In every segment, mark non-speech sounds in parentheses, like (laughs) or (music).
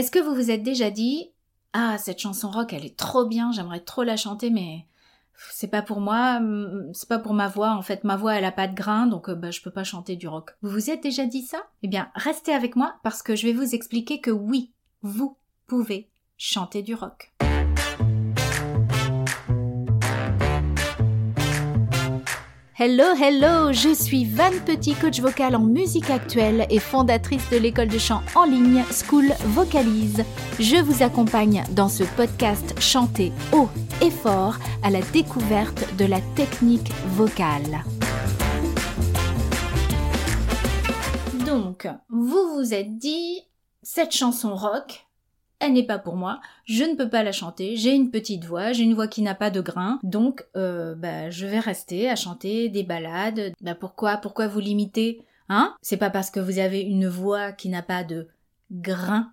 Est-ce que vous vous êtes déjà dit Ah, cette chanson rock, elle est trop bien, j'aimerais trop la chanter, mais c'est pas pour moi, c'est pas pour ma voix. En fait, ma voix, elle a pas de grain, donc euh, bah, je peux pas chanter du rock. Vous vous êtes déjà dit ça? Eh bien, restez avec moi parce que je vais vous expliquer que oui, vous pouvez chanter du rock. Hello, hello, je suis Van Petit, coach vocal en musique actuelle et fondatrice de l'école de chant en ligne School Vocalise. Je vous accompagne dans ce podcast chanté haut et fort à la découverte de la technique vocale. Donc, vous vous êtes dit, cette chanson rock, elle n'est pas pour moi, je ne peux pas la chanter, j'ai une petite voix, j'ai une voix qui n'a pas de grain, donc euh, bah, je vais rester à chanter des ballades. Bah, pourquoi? Pourquoi vous limiter Hein? C'est pas parce que vous avez une voix qui n'a pas de grain,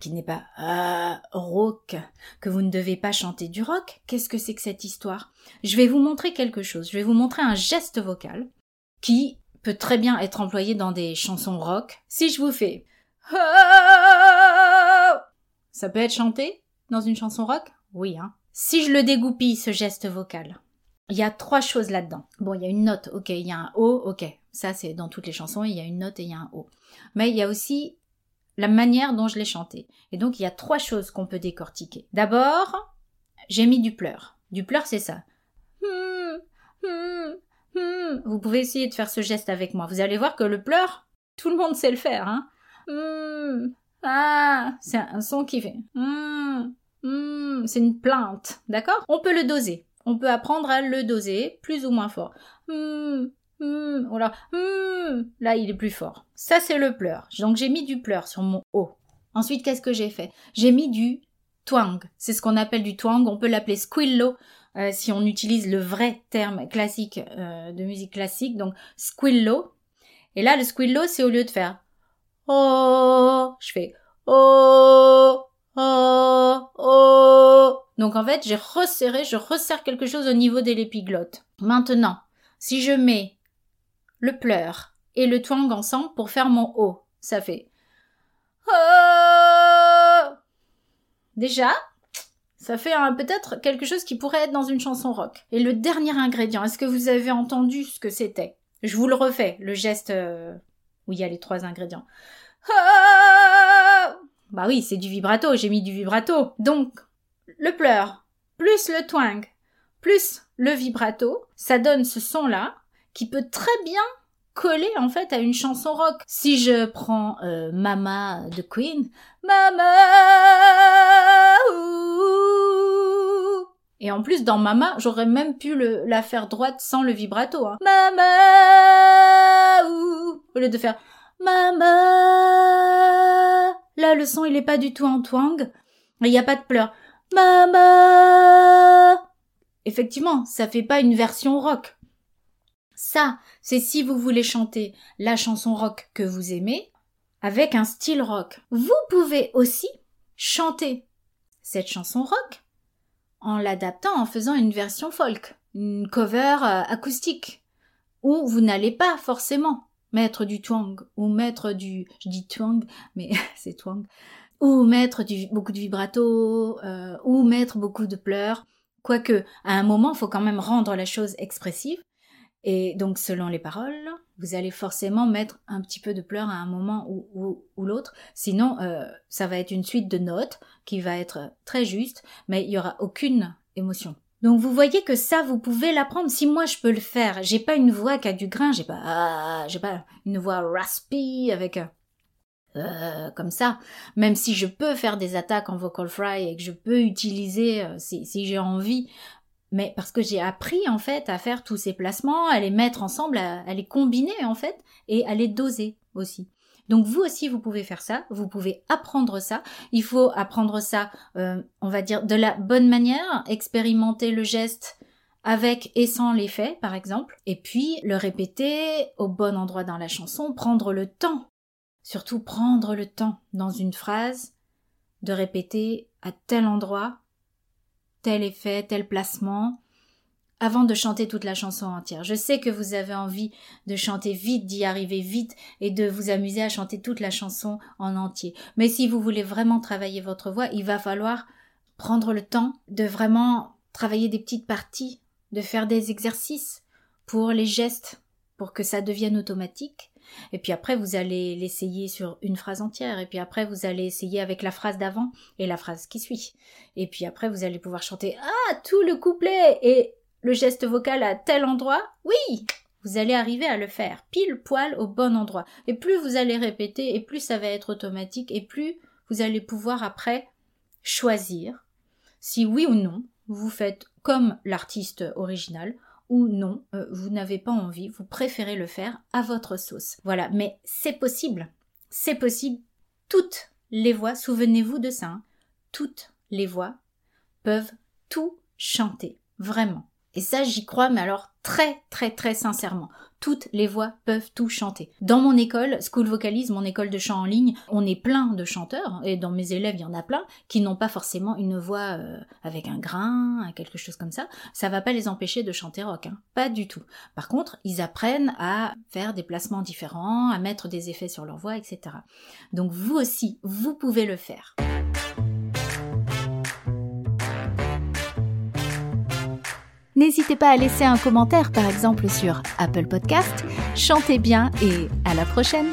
qui n'est pas euh, rock, que vous ne devez pas chanter du rock. Qu'est-ce que c'est que cette histoire? Je vais vous montrer quelque chose, je vais vous montrer un geste vocal qui peut très bien être employé dans des chansons rock. Si je vous fais ça peut être chanté dans une chanson rock? Oui, hein. Si je le dégoupille, ce geste vocal, il y a trois choses là-dedans. Bon, il y a une note, ok, il y a un O, ok. Ça, c'est dans toutes les chansons, il y a une note et il y a un O. Mais il y a aussi la manière dont je l'ai chanté. Et donc, il y a trois choses qu'on peut décortiquer. D'abord, j'ai mis du pleur. Du pleur, c'est ça. Vous pouvez essayer de faire ce geste avec moi. Vous allez voir que le pleur, tout le monde sait le faire. Hein ah, c'est un son qui fait. Hmm, hmm, c'est une plainte, d'accord? On peut le doser. On peut apprendre à le doser plus ou moins fort. Hmm, là, il est plus fort. Ça, c'est le pleur. Donc, j'ai mis du pleur sur mon O. Ensuite, qu'est-ce que j'ai fait? J'ai mis du twang. C'est ce qu'on appelle du twang. On peut l'appeler squillo euh, si on utilise le vrai terme classique euh, de musique classique. Donc, squillo. Et là, le squillo, c'est au lieu de faire oh, je fais oh, oh, oh. Donc en fait, j'ai resserré, je resserre quelque chose au niveau de l'épiglotte. Maintenant, si je mets le pleur et le twang ensemble pour faire mon O, ça fait oh. Déjà, ça fait peut-être quelque chose qui pourrait être dans une chanson rock. Et le dernier ingrédient, est-ce que vous avez entendu ce que c'était? Je vous le refais, le geste euh, où il y a les trois ingrédients. Ah bah oui, c'est du vibrato, j'ai mis du vibrato. Donc, le pleur, plus le twang, plus le vibrato, ça donne ce son-là qui peut très bien coller en fait à une chanson rock. Si je prends euh, Mama de Queen, Mama et en plus dans Mama, j'aurais même pu la faire droite sans le vibrato. Hein. Mama au lieu de faire Mama. Là, le son, il est pas du tout en twang. Il n'y a pas de pleurs. Mama. Effectivement, ça fait pas une version rock. Ça, c'est si vous voulez chanter la chanson rock que vous aimez avec un style rock. Vous pouvez aussi chanter cette chanson rock en l'adaptant en faisant une version folk, une cover euh, acoustique, où vous n'allez pas forcément mettre du twang ou mettre du je dis twang mais (laughs) c'est twang. Ou mettre beaucoup de vibrato euh, ou mettre beaucoup de pleurs. Quoique à un moment faut quand même rendre la chose expressive. Et donc selon les paroles vous allez forcément mettre un petit peu de pleurs à un moment ou, ou, l'autre. Sinon euh, ça va être une suite de notes qui va être très juste mais il y aura aucune émotion donc vous voyez que ça, vous pouvez l'apprendre. Si moi je peux le faire, j'ai pas une voix qui a du grain, j'ai pas, ah, j'ai pas une voix raspy avec euh, comme ça. Même si je peux faire des attaques en vocal fry et que je peux utiliser euh, si j'ai envie, mais parce que j'ai appris en fait à faire tous ces placements, à les mettre ensemble, à les combiner en fait et à les doser aussi. Donc vous aussi, vous pouvez faire ça, vous pouvez apprendre ça. Il faut apprendre ça, euh, on va dire, de la bonne manière, expérimenter le geste avec et sans l'effet, par exemple, et puis le répéter au bon endroit dans la chanson, prendre le temps, surtout prendre le temps dans une phrase, de répéter à tel endroit, tel effet, tel placement, avant de chanter toute la chanson entière. Je sais que vous avez envie de chanter vite, d'y arriver vite et de vous amuser à chanter toute la chanson en entier. Mais si vous voulez vraiment travailler votre voix, il va falloir prendre le temps de vraiment travailler des petites parties, de faire des exercices pour les gestes, pour que ça devienne automatique. Et puis après, vous allez l'essayer sur une phrase entière. Et puis après, vous allez essayer avec la phrase d'avant et la phrase qui suit. Et puis après, vous allez pouvoir chanter Ah, tout le couplet et le geste vocal à tel endroit Oui Vous allez arriver à le faire pile poil au bon endroit. Et plus vous allez répéter, et plus ça va être automatique, et plus vous allez pouvoir après choisir si oui ou non vous faites comme l'artiste original ou non, euh, vous n'avez pas envie, vous préférez le faire à votre sauce. Voilà, mais c'est possible. C'est possible. Toutes les voix, souvenez-vous de ça, hein, toutes les voix peuvent tout chanter. Vraiment. Et ça, j'y crois, mais alors très très très sincèrement. Toutes les voix peuvent tout chanter. Dans mon école, School Vocalisme, mon école de chant en ligne, on est plein de chanteurs, et dans mes élèves, il y en a plein, qui n'ont pas forcément une voix euh, avec un grain, quelque chose comme ça. Ça va pas les empêcher de chanter rock, hein. pas du tout. Par contre, ils apprennent à faire des placements différents, à mettre des effets sur leur voix, etc. Donc vous aussi, vous pouvez le faire. N'hésitez pas à laisser un commentaire par exemple sur Apple Podcast. Chantez bien et à la prochaine